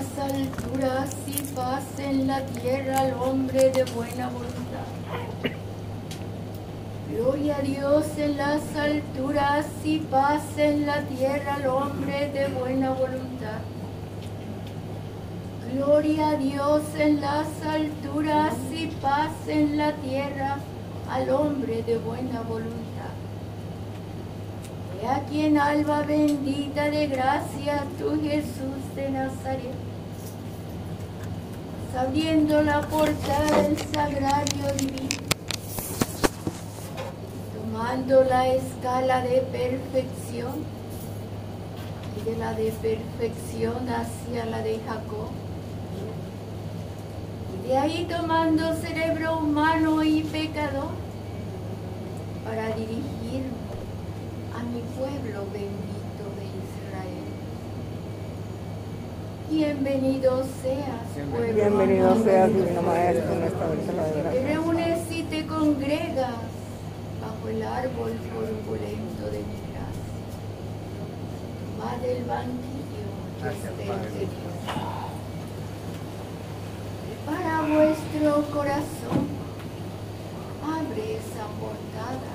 las alturas y paz en la tierra al hombre de buena voluntad. Gloria a Dios en las alturas y paz en la tierra al hombre de buena voluntad. Gloria a Dios en las alturas y paz en la tierra al hombre de buena voluntad. He aquí en alba bendita de gracia, tú Jesús de Nazaret, abriendo la portada del sagrario divino, tomando la escala de perfección y de la de perfección hacia la de Jacob. Y de ahí tomando cerebro humano y pecador para dirigirme a mi pueblo bendito de Israel. Bienvenido seas, pueblo Bienvenido seas, de Divino Dios. Maestro, nuestra verdadera reúnes y te congregas bajo el árbol corpulento de mi gracia. Va del banquillo que Gracias, esté Padre. ante Dios. Prepara vuestro corazón. Abre esa portada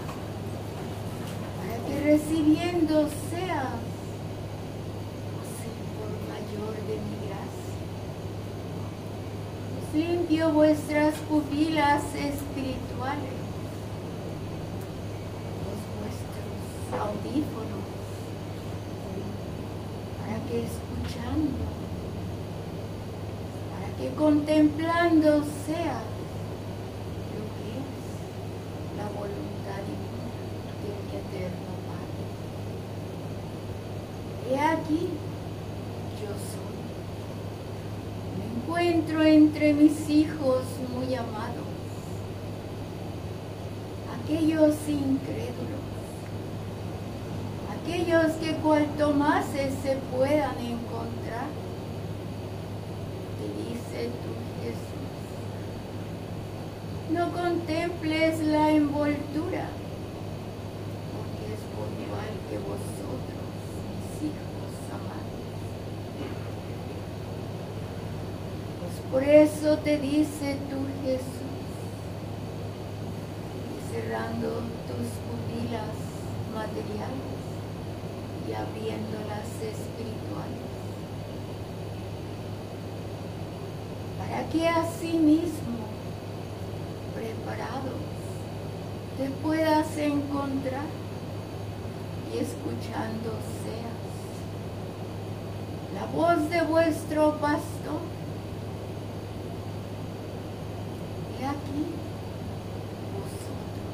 para que recibiendo seas por mayor de mi gracia. Os limpio vuestras pupilas espirituales, los vuestros audífonos, para que escuchando, para que contemplando sea lo que es la voluntad divina de mi eterno Padre. He aquí, yo soy. Me encuentro entre mis hijos muy amados, aquellos incrédulos, aquellos que cual tomases se puedan encontrar. Te dice tu Jesús, no contemples la envoltura, porque es por igual que vosotros, mis hijos amados. Pues por eso te dice tu Jesús, cerrando tus pupilas materiales y abriéndolas espirituales, para que asimismo, preparados, te puedas encontrar y escuchando seas. La voz de vuestro pastor. He aquí vosotros.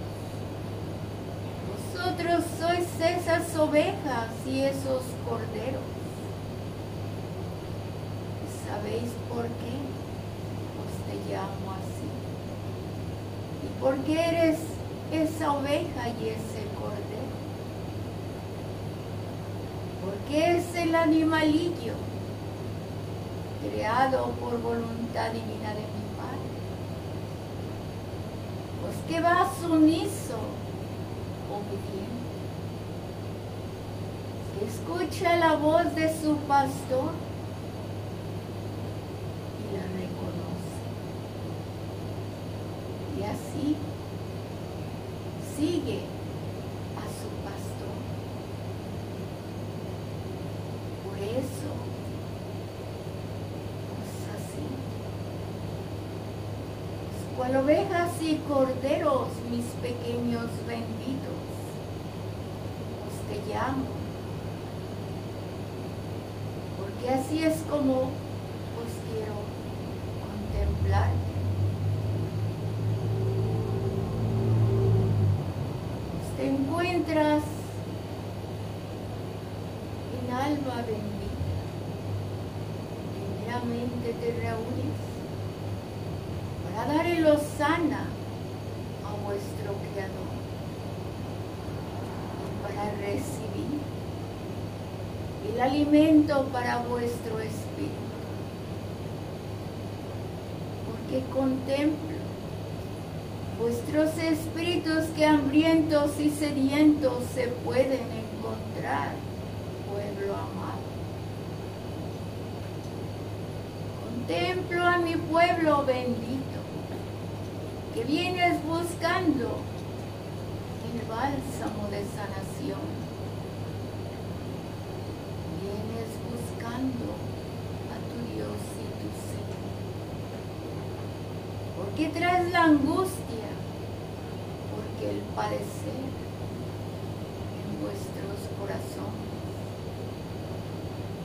Vosotros sois esas ovejas y esos corderos. ¿Y ¿Sabéis por qué os te llamo así? ¿Y por qué eres esa oveja y ese cordero? Porque es el animalillo creado por voluntad divina de mi Padre. Pues que va sumiso, obediente, escucha la voz de su pastor y la reconoce. Y así sigue a su pastor. Por eso, pues así, pues cual ovejas y corderos, mis pequeños benditos, os te llamo. Porque así es como os quiero contemplar. Te encuentras en alma bendita. Primeramente te reúnes para dar el sana a vuestro Creador y para recibir el alimento para vuestro espíritu. Porque contemplo vuestros espíritus que hambrientos y sedientos se pueden encontrar, pueblo amado. Contemplo a mi pueblo bendito, que vienes buscando el bálsamo de sanación. Vienes a tu Dios y tu ser. ¿Por qué traes la angustia? Porque el padecer en vuestros corazones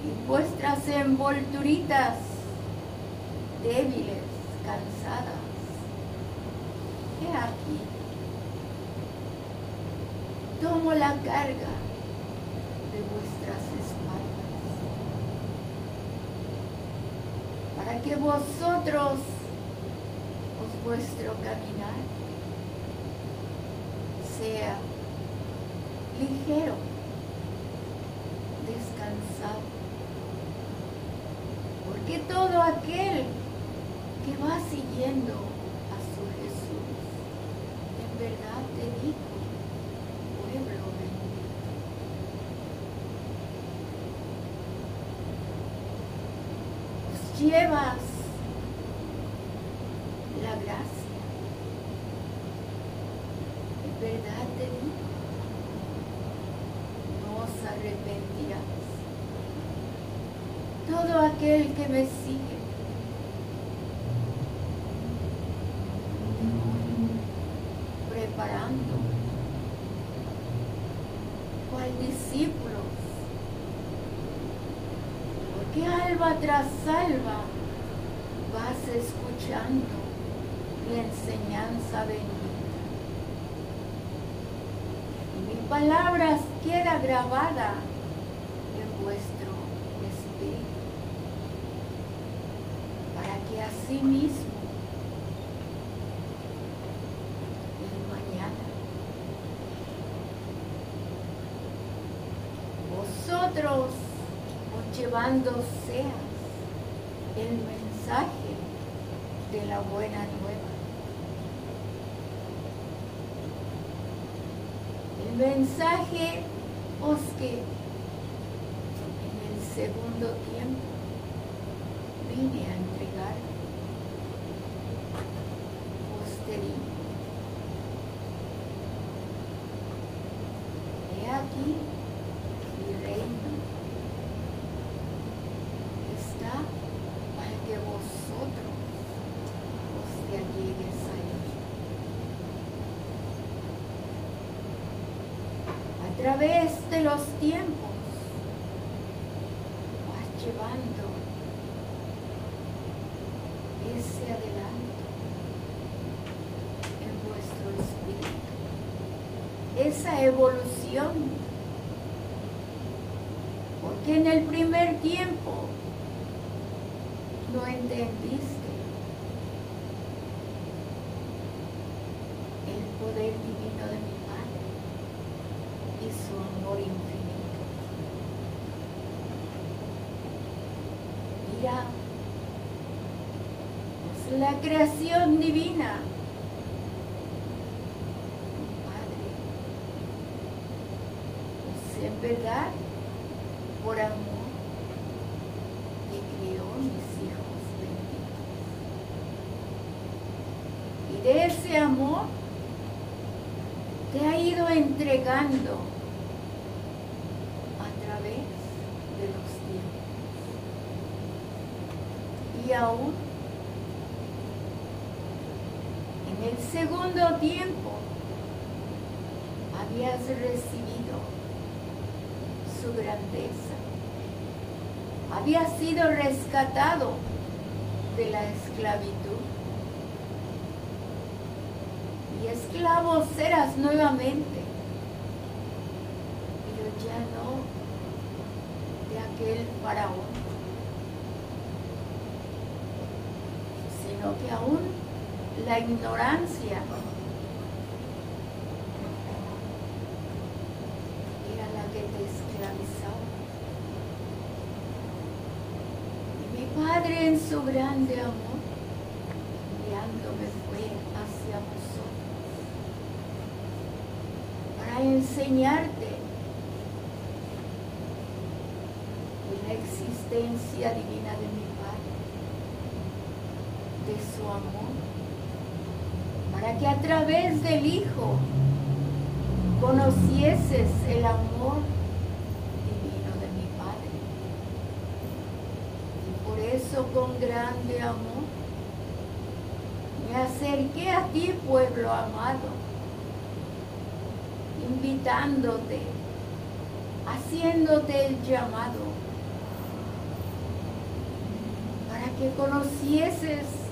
y vuestras envolturitas débiles, cansadas. He aquí tomo la carga de vuestras espaldas, que vosotros os vuestro caminar llevas llevando seas el mensaje de la buena nueva. El mensaje os que en el segundo tiempo vine a entregar. Os te digo, he aquí mi reino está para que vosotros os te allegues a él. A de los tiempos vas llevando ese adelanto en vuestro espíritu, esa evolución porque en el primer tiempo no entendiste el poder divino de mi Padre y su amor infinito. Mira, es la creación divina. Padre, en verdad por amor que crió mis hijos benditos. Y de ese amor te ha ido entregando a través de los tiempos. Y aún en el segundo tiempo habías recibido su grandeza. Había sido rescatado de la esclavitud. Y esclavo serás nuevamente, pero ya no de aquel faraón, sino que aún la ignorancia era la que te esclavizaba. Y mi Padre en su grande amor, enviándome fue hacia vosotros para enseñarte la existencia divina de mi Padre de su amor, para que a través del Hijo conocieses el amor divino de mi Padre. Y por eso con grande amor me acerqué a ti, pueblo amado, invitándote, haciéndote el llamado que conocieses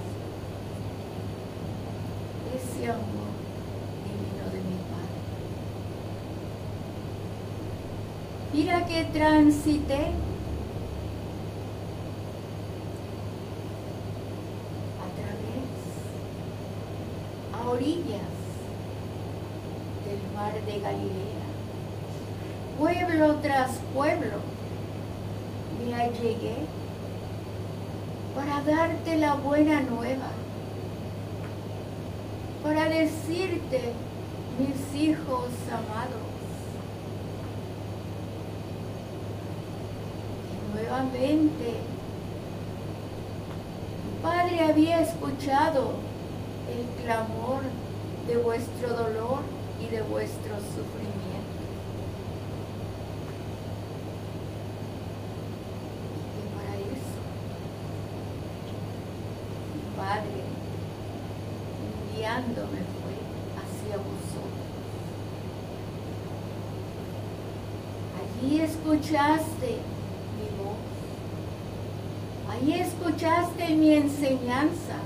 ese amor divino de mi Padre. Mira que transité a través, a orillas del mar de Galilea, pueblo tras pueblo, me allegué para darte la buena nueva, para decirte, mis hijos amados, nuevamente mi Padre había escuchado el clamor de vuestro dolor y de vuestro sufrimiento. fue hacia vosotros. Allí escuchaste mi voz. Allí escuchaste mi enseñanza.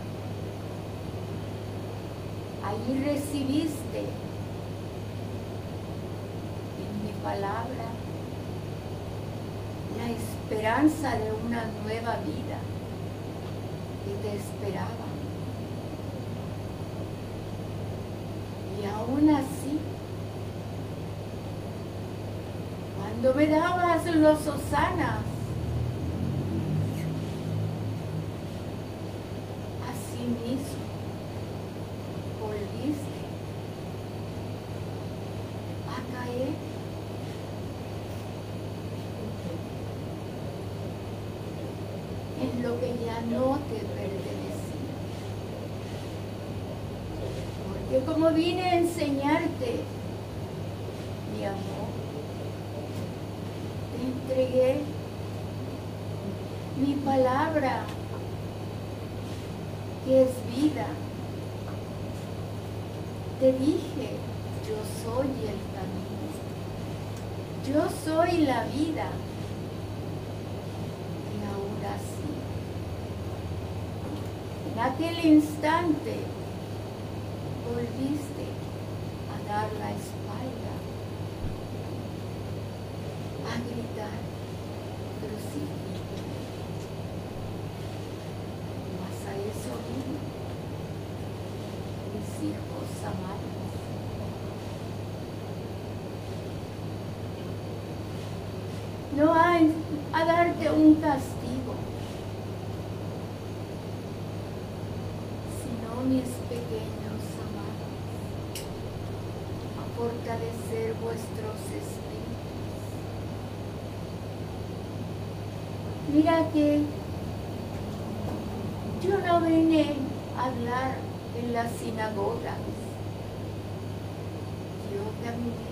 Allí recibiste en mi palabra la esperanza de una nueva vida que te esperaba. aún así, cuando me dabas los osanas, así mismo volviste a caer. en lo que ya no te que como vine a enseñarte mi amor, te entregué mi palabra, que es vida. Te dije, yo soy el camino, yo soy la vida. Y ahora sí, en aquel instante, volviste a dar la espalda, a gritar, crucifijo. Mas a eso vino, mis hijos amados. No hay a darte un castigo, sino mis pequeños fortalecer vuestros espíritus. Mira que yo no vine a hablar en las sinagogas. Yo caminé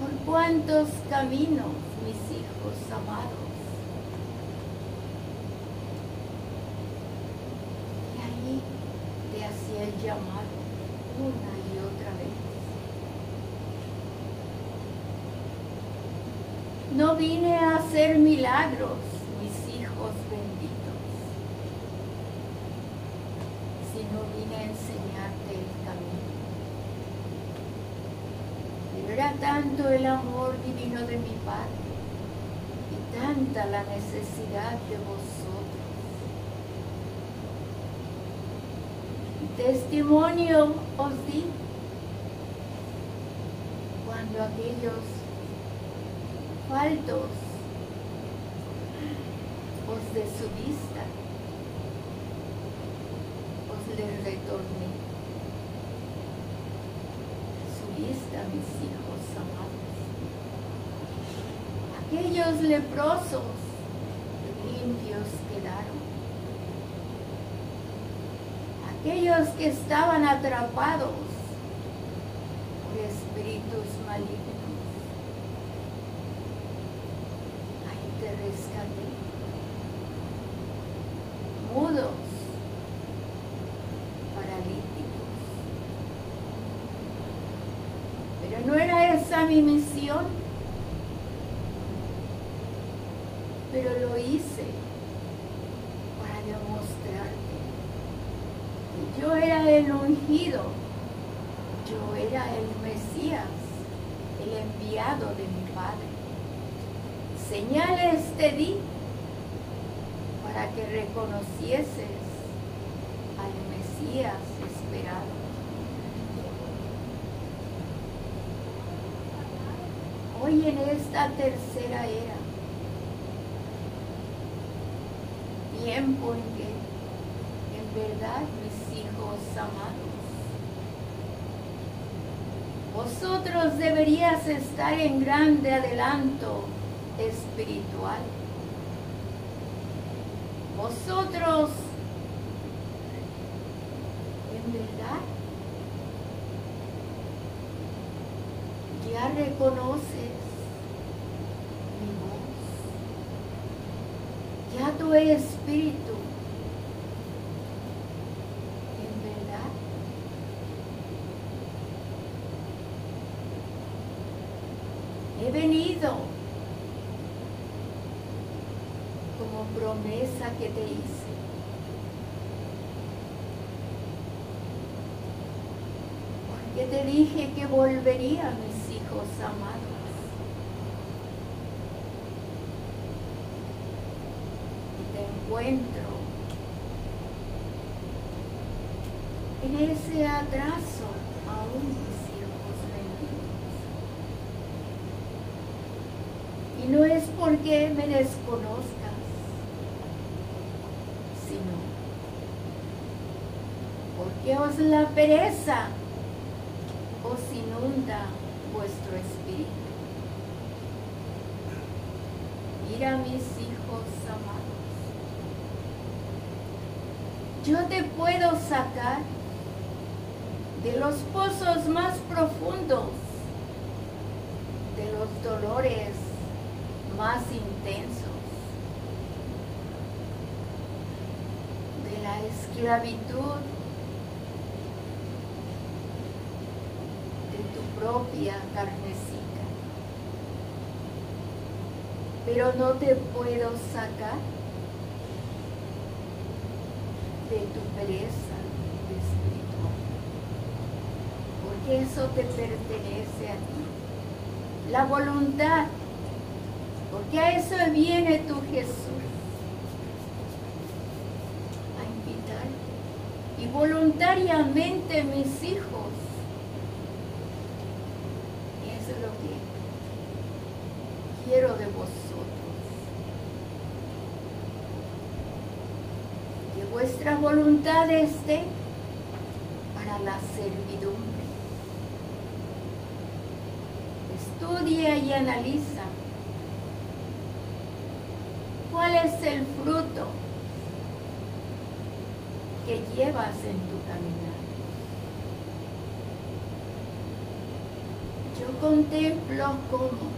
por cuántos caminos, mis hijos amados. Y ahí te hacía el llamado una No vine a hacer milagros, mis hijos benditos, sino vine a enseñarte el camino. Era tanto el amor divino de mi Padre y tanta la necesidad de vosotros. Testimonio os di cuando aquellos faltos os de su vista os le retorné su vista, mis hijos amados aquellos leprosos limpios quedaron. Aquellos que estaban atrapados por espíritus malignos esta tercera era, tiempo en que en verdad mis hijos amados, vosotros deberías estar en grande adelanto espiritual. Vosotros, en verdad, ya reconoces mi voz, ya tu espíritu, en verdad, he venido como promesa que te hice. Porque te dije que volvería a mis hijos amados. Y te encuentro en ese atraso aún mis hijos benditos. Y no es porque me desconozcas, sino porque os la pereza os inunda vuestro espíritu. Mira mis hijos amados. Yo te puedo sacar de los pozos más profundos, de los dolores más intensos, de la esclavitud de tu propia carnecita. Pero no te puedo sacar de tu pereza espiritual, porque eso te pertenece a ti. La voluntad, porque a eso viene tu Jesús, a invitar. Y voluntariamente mis hijos eso es lo que quiero de vosotros. Que vuestra voluntad esté para la servidumbre. Estudia y analiza cuál es el fruto que llevas en tu caminar. yo contemplo cómo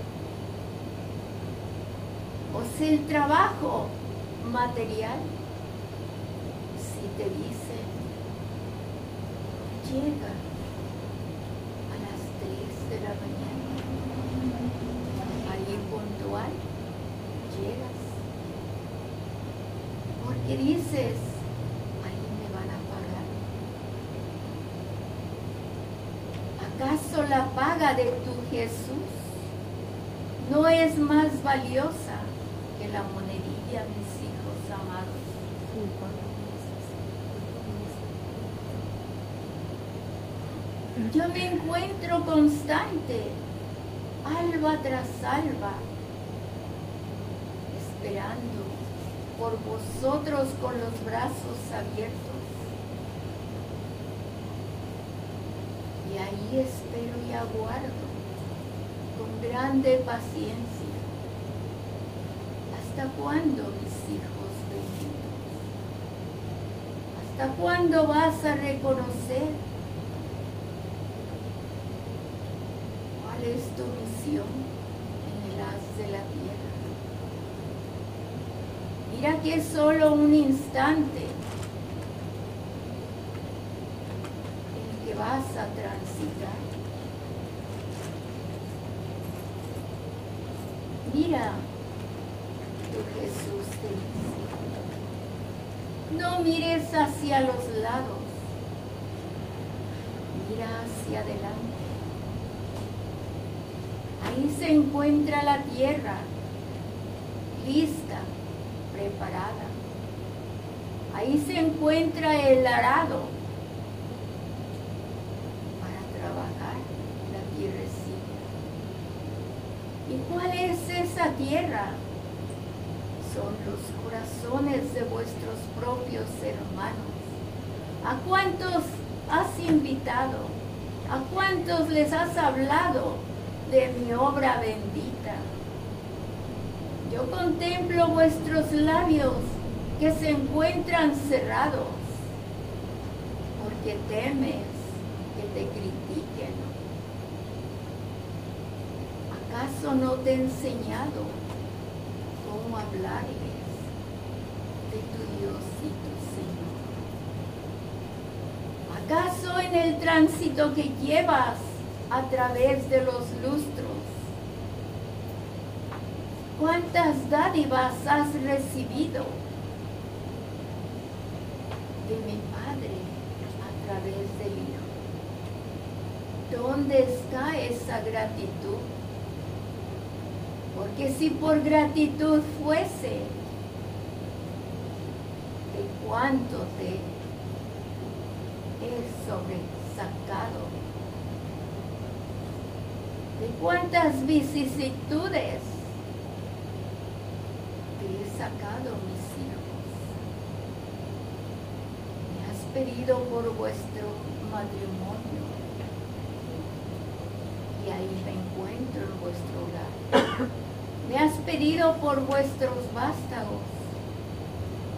o si el trabajo material, te dicen, llega a las 3 de la mañana, ahí puntual, llegas, porque dices, ahí me van a pagar. ¿Acaso la paga de tu Jesús no es más valiosa que la monedilla, mis hijos amados? Yo me encuentro constante, alba tras alba, esperando por vosotros con los brazos abiertos. Y ahí espero y aguardo con grande paciencia. ¿Hasta cuándo, mis hijos benditos? ¿Hasta cuándo vas a reconocer cuál es tu misión en el haz de la tierra? Mira que es solo un instante el que vas a transitar. Mira, tu Jesús te dice, no mires hacia los lados, mira hacia adelante. Ahí se encuentra la tierra, lista, preparada. Ahí se encuentra el arado para trabajar la tierrecilla. ¿Y cuál es esa tierra? Son los corazones de vuestros propios hermanos. ¿A cuántos has invitado? ¿A cuántos les has hablado de mi obra bendita? Yo contemplo vuestros labios que se encuentran cerrados, porque temes que te critiquen. ¿Acaso no te he enseñado cómo hablarles de tu Dios y tu Señor? ¿Acaso en el tránsito que llevas a través de los lustros ¿Cuántas dádivas has recibido de mi Padre a través del Hijo? ¿Dónde está esa gratitud? Porque si por gratitud fuese, ¿de cuánto te he sobresacado? ¿De cuántas vicisitudes he sacado, mis hijos. Me has pedido por vuestro matrimonio. Y ahí me encuentro en vuestro hogar. Me has pedido por vuestros vástagos.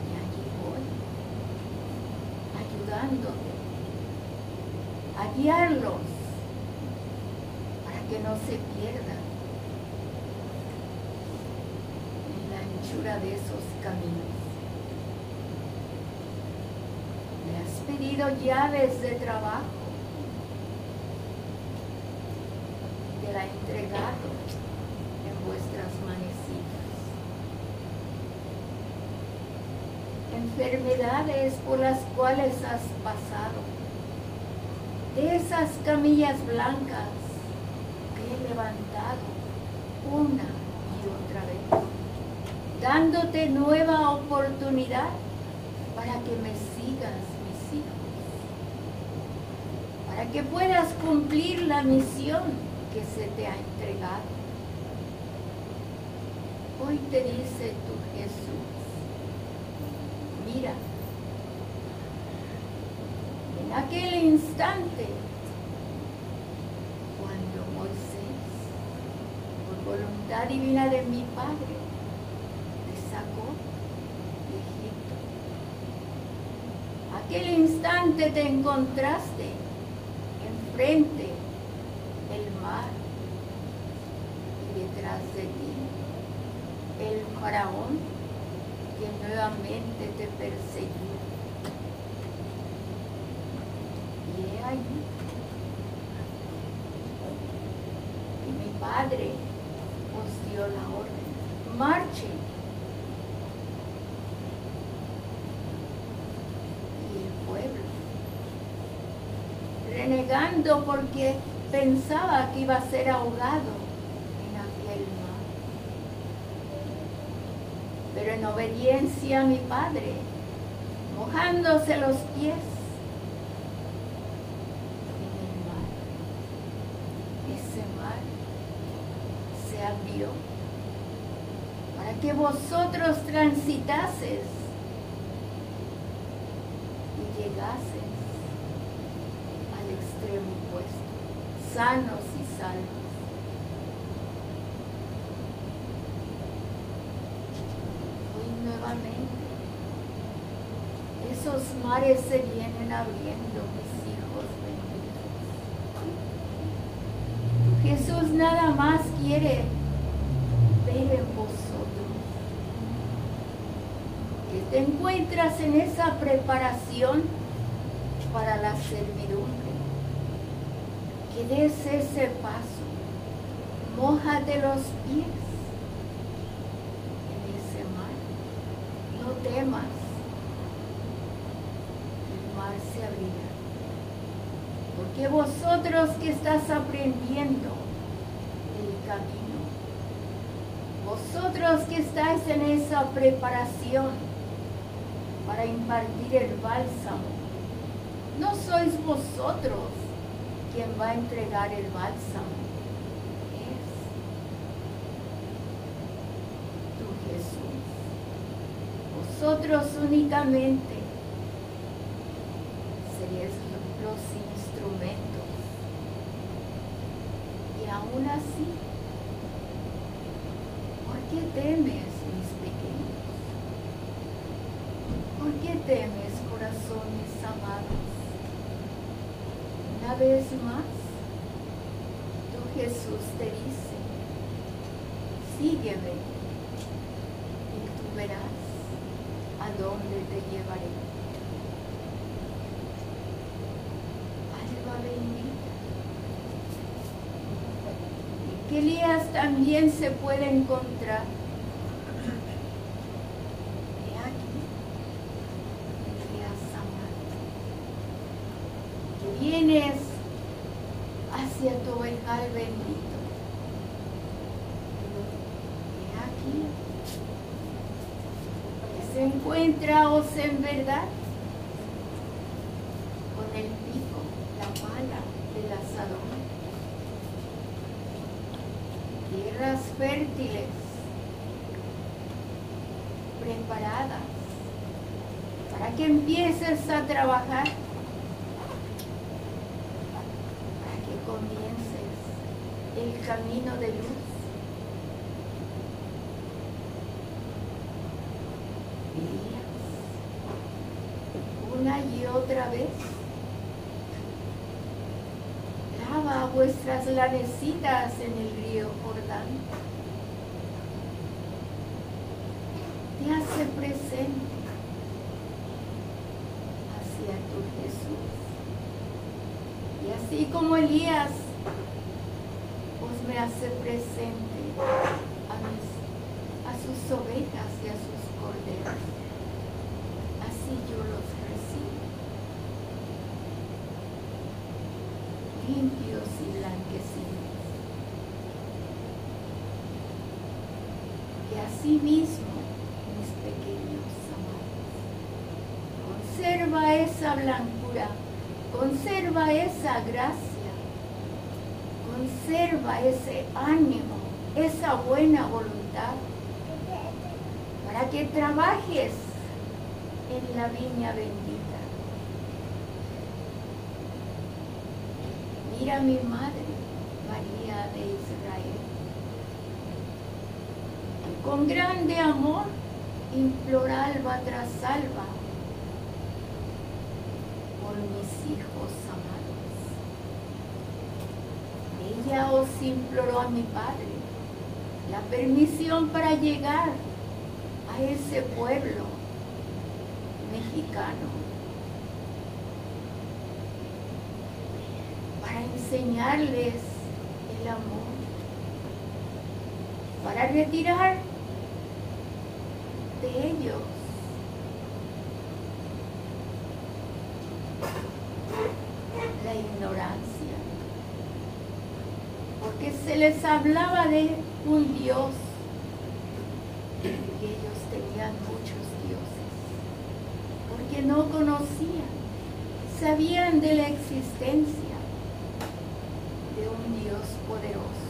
Y allí voy, ayudándote, a guiarlos no se pierdan de esos caminos. Me has pedido llaves de trabajo. Te la he entregado en vuestras manecitas. Enfermedades por las cuales has pasado. De esas camillas blancas levantado una y otra vez dándote nueva oportunidad para que me sigas, mis hijos, para que puedas cumplir la misión que se te ha entregado. Hoy te dice tu Jesús, mira, en aquel instante, cuando Moisés, por voluntad divina de mi Padre, aquel instante te encontraste enfrente el mar y detrás de ti el faraón que nuevamente te perseguía. Y he ahí. Y mi padre dio la orden. Marchen renegando porque pensaba que iba a ser ahogado en aquel mar. Pero en obediencia a mi padre, mojándose los pies en el mar, ese mar se abrió para que vosotros transitases y llegases sanos y salvos. Hoy nuevamente es esos mares se vienen abriendo, mis hijos benditos. Jesús nada más quiere ver en vosotros te encuentras en esa preparación para la servidumbre, que des ese paso, mojate los pies en ese mar, no temas. Se abrirá. Porque vosotros que estás aprendiendo el camino, vosotros que estáis en esa preparación para impartir el bálsamo, no sois vosotros quien va a entregar el bálsamo, es tu Jesús. Vosotros únicamente los instrumentos. Y aún así, ¿por qué temes, mis pequeños? ¿Por qué temes, corazones amados? Una vez más, tu Jesús te dice, sígueme y tú verás a dónde te llevaré. que Elías también se puede encontrar. He aquí, Elías amado, que vienes hacia tu oveja bendito. He aquí, que se encuentra, os en verdad, con el pico, la pala del asador tierras fértiles, preparadas para que empieces a trabajar, para que comiences el camino de luz. una y otra vez. Vuestras lanecitas en el río Jordán. Te hace presente hacia tu Jesús. Y así como Elías, pues me hace presente a, a sus ovejas y a sus corderos. Así yo los limpios y blanquecinos. Y así mismo, mis pequeños amados, conserva esa blancura, conserva esa gracia, conserva ese ánimo, esa buena voluntad, para que trabajes en la viña bendita. Mira mi madre, María de Israel, con grande amor implora alba tras alba mis hijos amados. Ella os imploró a mi Padre la permisión para llegar a ese pueblo mexicano enseñarles el amor, para retirar de ellos la ignorancia, porque se les hablaba de un Dios y ellos tenían muchos dioses, porque no conocían, sabían de la existencia poderoso.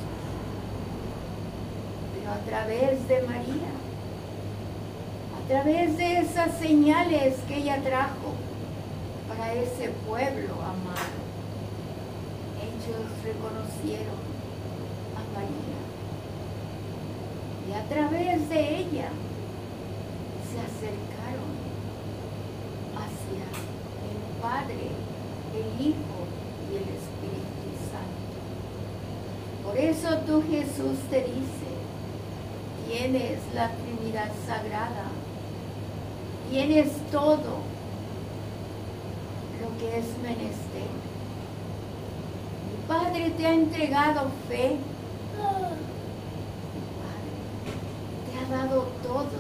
Pero a través de María, a través de esas señales que ella trajo para ese pueblo amado, ellos reconocieron Y a través de ella se acercaron hacia el Padre, el Hijo y el Espíritu Santo. Por eso tú Jesús te dice, tienes la Trinidad Sagrada, tienes todo lo que es menester. Padre te ha entregado fe, te ha dado todo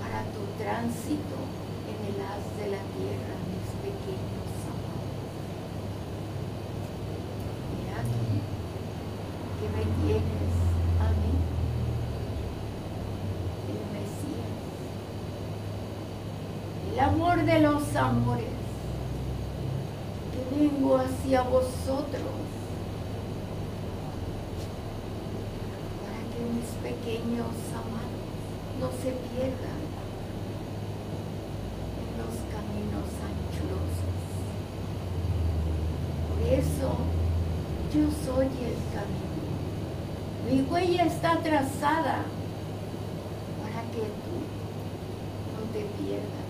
para tu tránsito en el haz de la tierra, mis pequeños amados. Y aquí que me tienes a mí, el Mesías, el amor de los amores, que vengo hacia vosotros para que mis pequeños amados no se pierdan en los caminos anchurosos. Por eso yo soy el camino. Mi huella está trazada para que tú no te pierdas.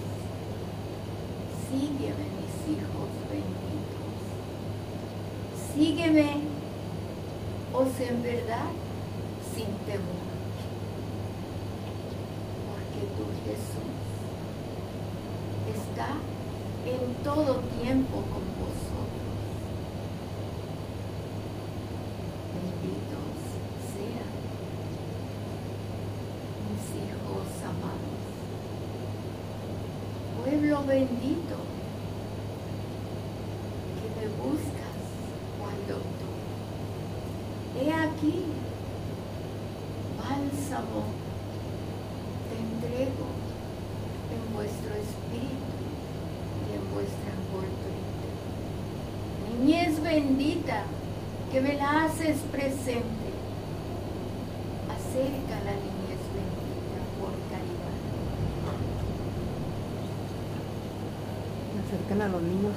Sígueme, mis hijos benditos. Sígueme, os en verdad, sin temor. Porque tú, Jesús, está en todo tiempo con vosotros. Benditos sean mis hijos amados. Pueblo bendito que me buscas cual doctor. He aquí, bálsamo te entrego en vuestro espíritu y en vuestra envoltura. Niñez bendita, que me la haces presente. Acerca la niñez bendita por caridad. Acerquen a los niños,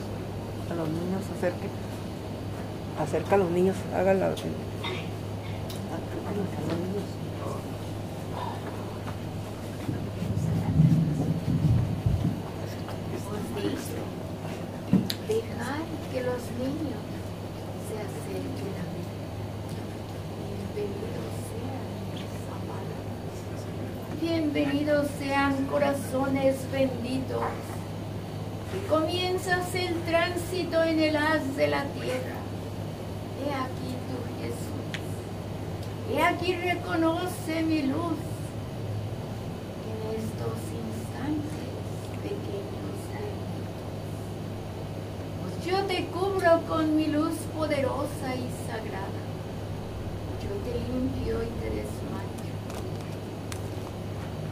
a los niños, acerquen. Acerca a los niños, hágala. Acérquenlos a los niños. Os dice, dejar que los niños se acerquen a mí. Bienvenidos sean corazones benditos. Que comienzas el tránsito en el haz de la tierra. He aquí tu Jesús. He aquí reconoce mi luz. En estos instantes pequeños benditos. Yo te cubro con mi luz poderosa y sagrada. Yo te limpio y te desmancho.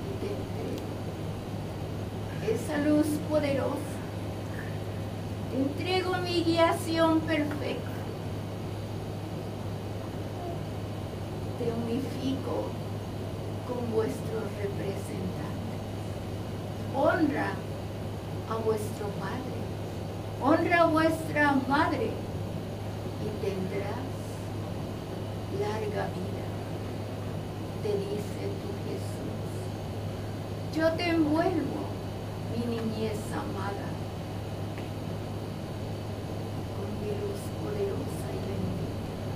Y te entrego esa luz poderosa. Te entrego mi guiación perfecta. Te unifico con vuestros representantes. Honra a vuestro Padre. Honra a vuestra Madre y tendrás larga vida. Te dice tu Jesús. Yo te envuelvo, niñez amada, con mi luz poderosa y bendita.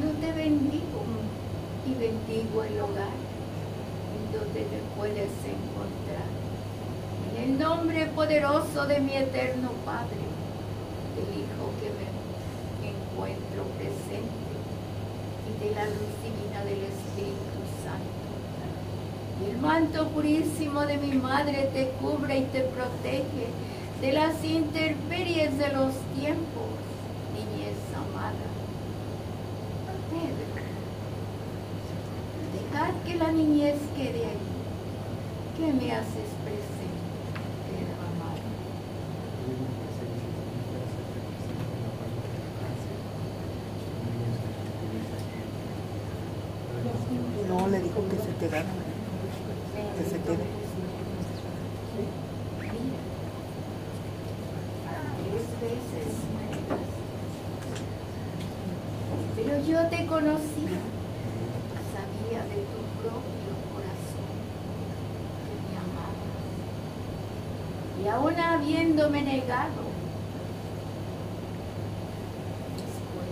Yo te bendigo y bendigo el hogar en donde te puedes encontrar. En el nombre poderoso de mi eterno Padre, del Hijo que me encuentro presente y de la luz divina del Espíritu Santo. El manto purísimo de mi Madre te cubre y te protege de las intemperies de los tiempos, niñez amada. Pedro, dejad que la niñez quede ahí. ¿Qué me haces presente, Pedro amado? No, le dijo que se quedara. Que se quede. Mira, tres veces me negaste. Pero yo te conocía, sabía de tu propio corazón que me amabas. Y aún habiéndome negado, después,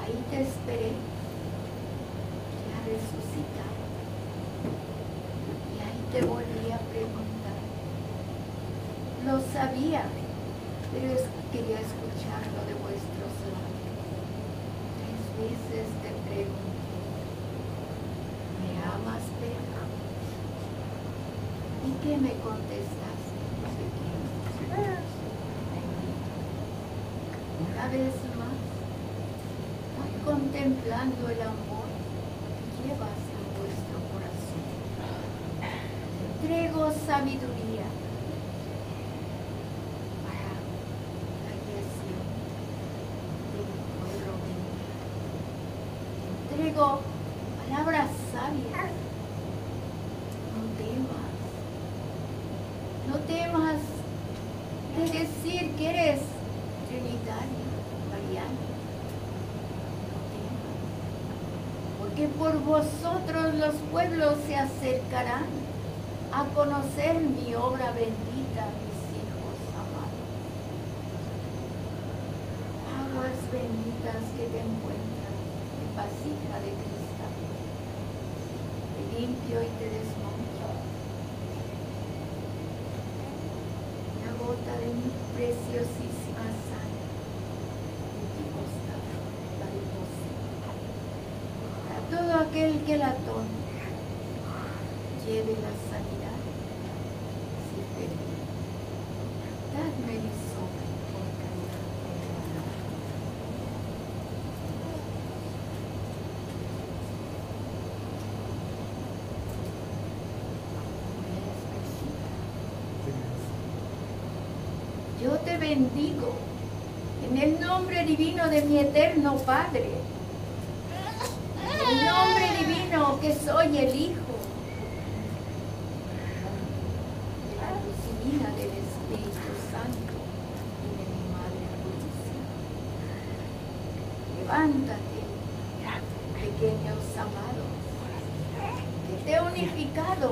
ahí te esperé, ya resucitar. Y ahí te volví a preguntar. Lo sabía, pero quería escucharlo de vuestros labios. Tres veces te pregunté, ¿me amas? ¿Y qué me contestaste? Una vez más, contemplando el amor que llevas en vuestro corazón. Sabiduría para la guiación del pueblo mío. Te entrego palabras sabias. No temas. No temas de decir que eres trinitario, mariano. No temas. Porque por vosotros los pueblos se acercarán a conocer mi obra bendita, mis hijos amados. Aguas benditas que te encuentran en vasija de cristal. Te limpio y te desmonto. Una gota de mi preciosísima sangre de tu costado la deposito. A que la tome, lleve la sanidad. Si pedí, dadme el sobre por caridad. Yo te bendigo en el nombre divino de mi eterno Padre, en el nombre que soy el Hijo, de la divina del Espíritu Santo y de mi Madre Purísima. Levántate, pequeños amados, que te he unificado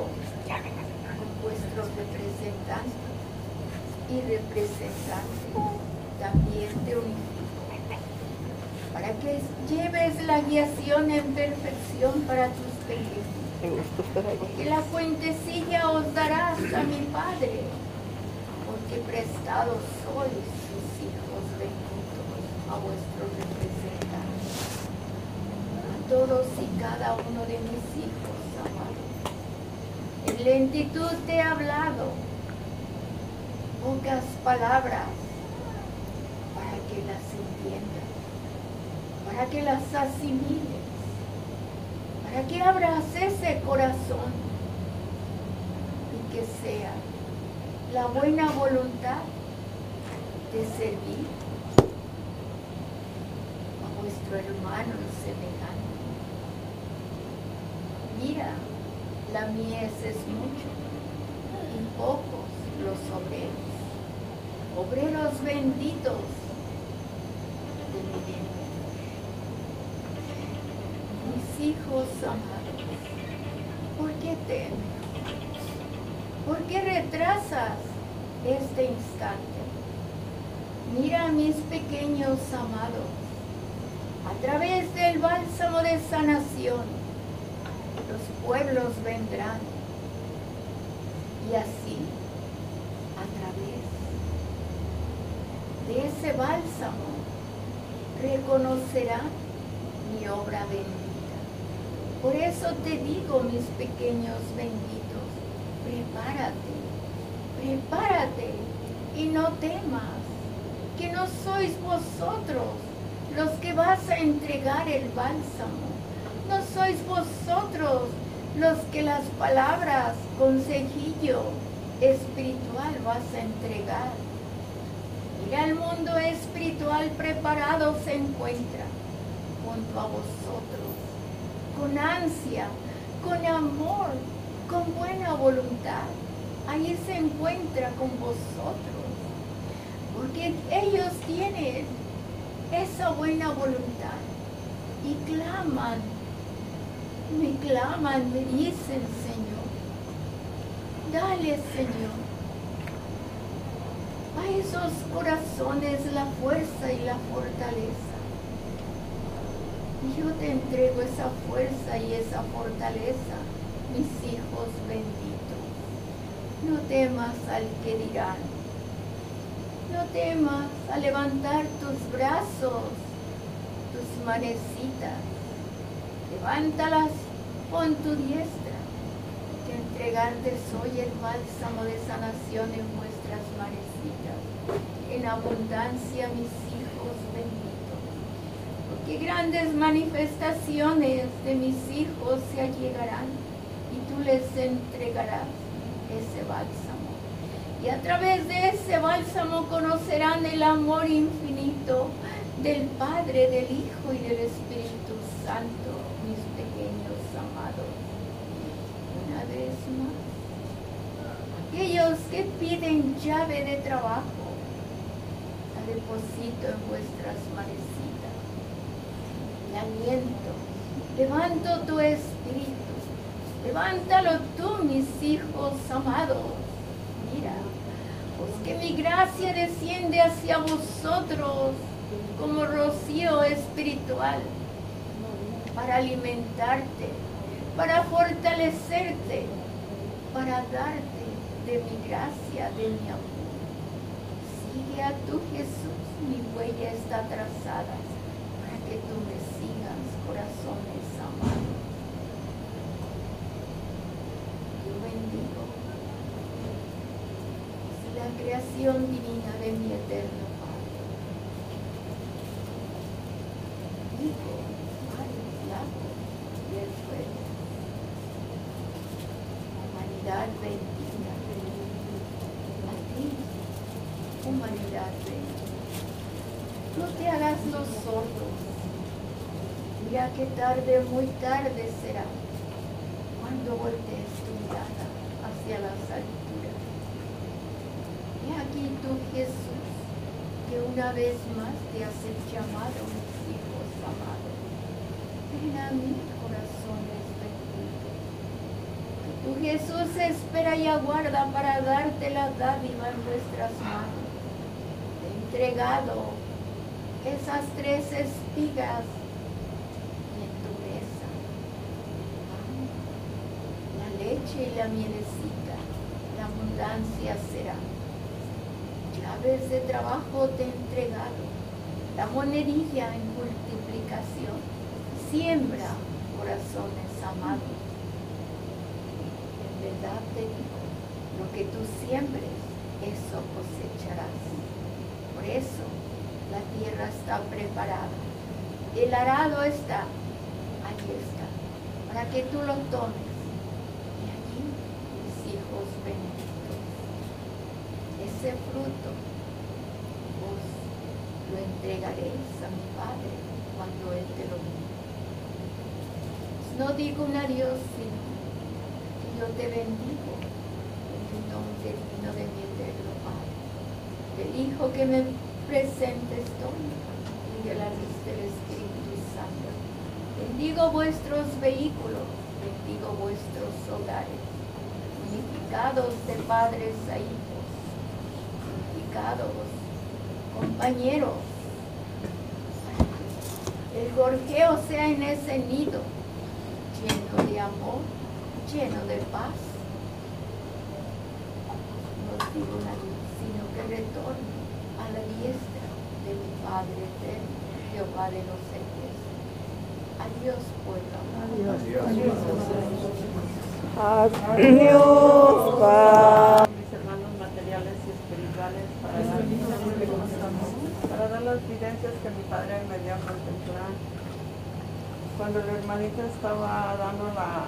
con vuestros representantes y representante también te unifico para que lleves la guiación en perfección para tus Que la fuentecilla os dará hasta mi Padre, porque prestados sois sus hijos benditos a vuestros representantes, a todos y cada uno de mis hijos amados. En lentitud te he hablado, pocas palabras para que las entiendas, para que las asimiles, para que abras ese corazón y que sea la buena voluntad de servir a vuestro hermano semejante. Mira, la mies es mucho y pocos los obreros obreros benditos de mi vida. Mis hijos amados, ¿por qué temes? ¿Por qué retrasas este instante? Mira a mis pequeños amados, a través del bálsamo de sanación, los pueblos vendrán y así, a través de ese bálsamo reconocerán mi obra bendita. Por eso te digo, mis pequeños benditos, prepárate, prepárate y no temas, que no sois vosotros los que vas a entregar el bálsamo, no sois vosotros los que las palabras, consejillo espiritual vas a entregar. Mira, el mundo espiritual preparado se encuentra junto a vosotros, con ansia, con amor, con buena voluntad. Ahí se encuentra con vosotros, porque ellos tienen esa buena voluntad y claman, me claman, me dicen, Señor, Dale, Señor, a esos corazones la fuerza y la fortaleza. Yo te entrego esa fuerza y esa fortaleza, mis hijos benditos. No temas al que dirán. No temas a levantar tus brazos, tus manecitas. Levántalas con tu diestra. Que entregarte soy el bálsamo de sanación en vuestras manecitas. En abundancia, mis que grandes manifestaciones de mis hijos se allegarán y tú les entregarás ese bálsamo. Y a través de ese bálsamo conocerán el amor infinito del Padre, del Hijo y del Espíritu Santo, mis pequeños amados. Una vez más, aquellos que piden llave de trabajo, la deposito en vuestras manos aliento. Levanto tu espíritu. Levántalo tú, mis hijos amados. Mira, pues que mi gracia desciende hacia vosotros como rocío espiritual para alimentarte, para fortalecerte, para darte de mi gracia, de mi amor. Sigue a tu Jesús, mi huella está trazada para que tú me corazones amados. Yo bendigo la creación divina de mi eterno Padre mares, lagos y el suelo. Humanidad bendita. A ti, humanidad bendita. No te hagas los sordos ya que tarde, muy tarde será, cuando voltees tu mirada hacia las alturas. Y aquí tú, Jesús, que una vez más te haces llamado, mis hijos amados. Ven a mí, corazones benditos. Tu Jesús espera y aguarda para darte la dádiva en nuestras manos. Te he entregado esas tres espigas y la mielecita, la abundancia será. Llaves de trabajo te he entregado, la monedilla en multiplicación. Siembra, corazones amados. En verdad te digo, lo que tú siembres, eso cosecharás. Por eso la tierra está preparada. El arado está, allí está, para que tú lo tomes ese fruto vos lo entregaréis a mi Padre cuando Él te lo diga. No digo un adiós, sino que yo te bendigo en el nombre divino de mi eterno Padre, del Hijo que me presente estoy y de la luz del Espíritu Santo. Bendigo vuestros vehículos, bendigo vuestros hogares, unificados de padres a compañeros. El gorjeo sea en ese nido, lleno de amor, lleno de paz. No digo una sino que retorne a la diestra de mi Padre eterno, Jehová de los ejércitos. Adiós, pueblo. Adiós. Adiós. Adiós. Las vivencias que mi padre me dio a contemplar. Cuando el hermanito estaba dando la,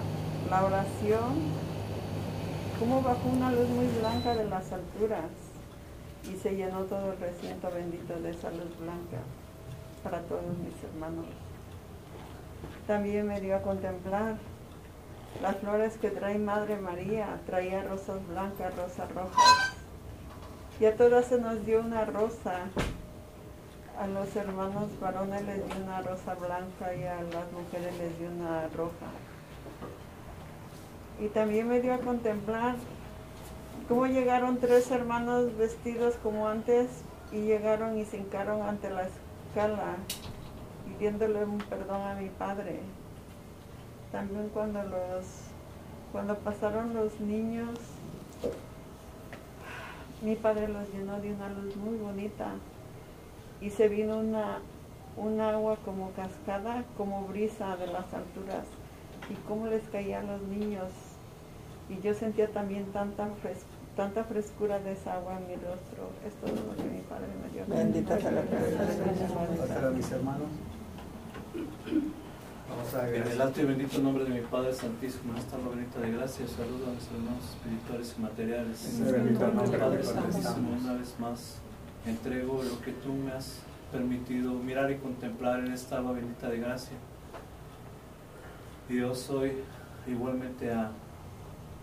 la oración, como bajó una luz muy blanca de las alturas y se llenó todo el recinto bendito de esa luz blanca para todos mis hermanos. También me dio a contemplar las flores que trae Madre María, traía rosas blancas, rosas rojas. Y a todas se nos dio una rosa a los hermanos varones les dio una rosa blanca y a las mujeres les dio una roja. Y también me dio a contemplar cómo llegaron tres hermanos vestidos como antes y llegaron y se hincaron ante la escala pidiéndole un perdón a mi padre. También cuando los cuando pasaron los niños mi padre los llenó de una luz muy bonita y se vino una, un agua como cascada, como brisa de las alturas y cómo les caía a los niños. Y yo sentía también tanta, fres tanta frescura de esa agua en mi rostro. Es todo lo que mi padre me dio. Bendita sea la mis hermanos. En el alto y bendito nombre de mi Padre Santísimo, en esta bendita de gracia, saludo a mis hermanos espirituales y materiales. En el bendito nombre Padre Santísimo, una vez más entrego lo que tú me has permitido mirar y contemplar en esta alba bendita de gracia. Dios, hoy igualmente a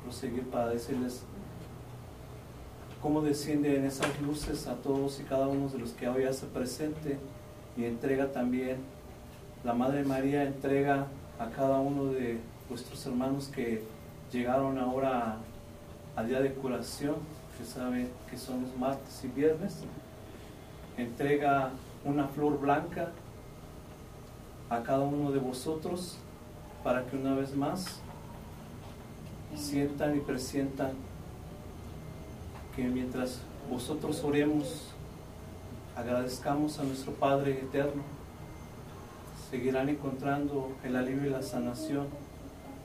proseguir para decirles cómo descienden esas luces a todos y cada uno de los que hoy hace presente y entrega también la Madre María entrega a cada uno de vuestros hermanos que llegaron ahora al día de curación, que saben que son los martes y viernes, entrega una flor blanca a cada uno de vosotros para que una vez más sientan y presientan que mientras vosotros oremos, agradezcamos a nuestro Padre eterno seguirán encontrando el alivio y la sanación,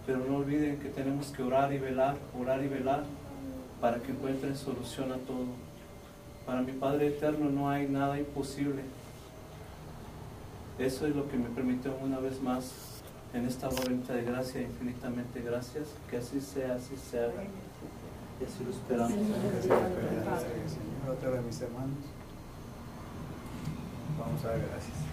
pero no olviden que tenemos que orar y velar, orar y velar para que encuentren solución a todo. Para mi Padre Eterno no hay nada imposible. Eso es lo que me permitió una vez más en esta voluntad de gracia, infinitamente gracias. Que así sea, así sea. Y así lo esperamos. Señor, otra de mis hermanos. Vamos a dar gracias.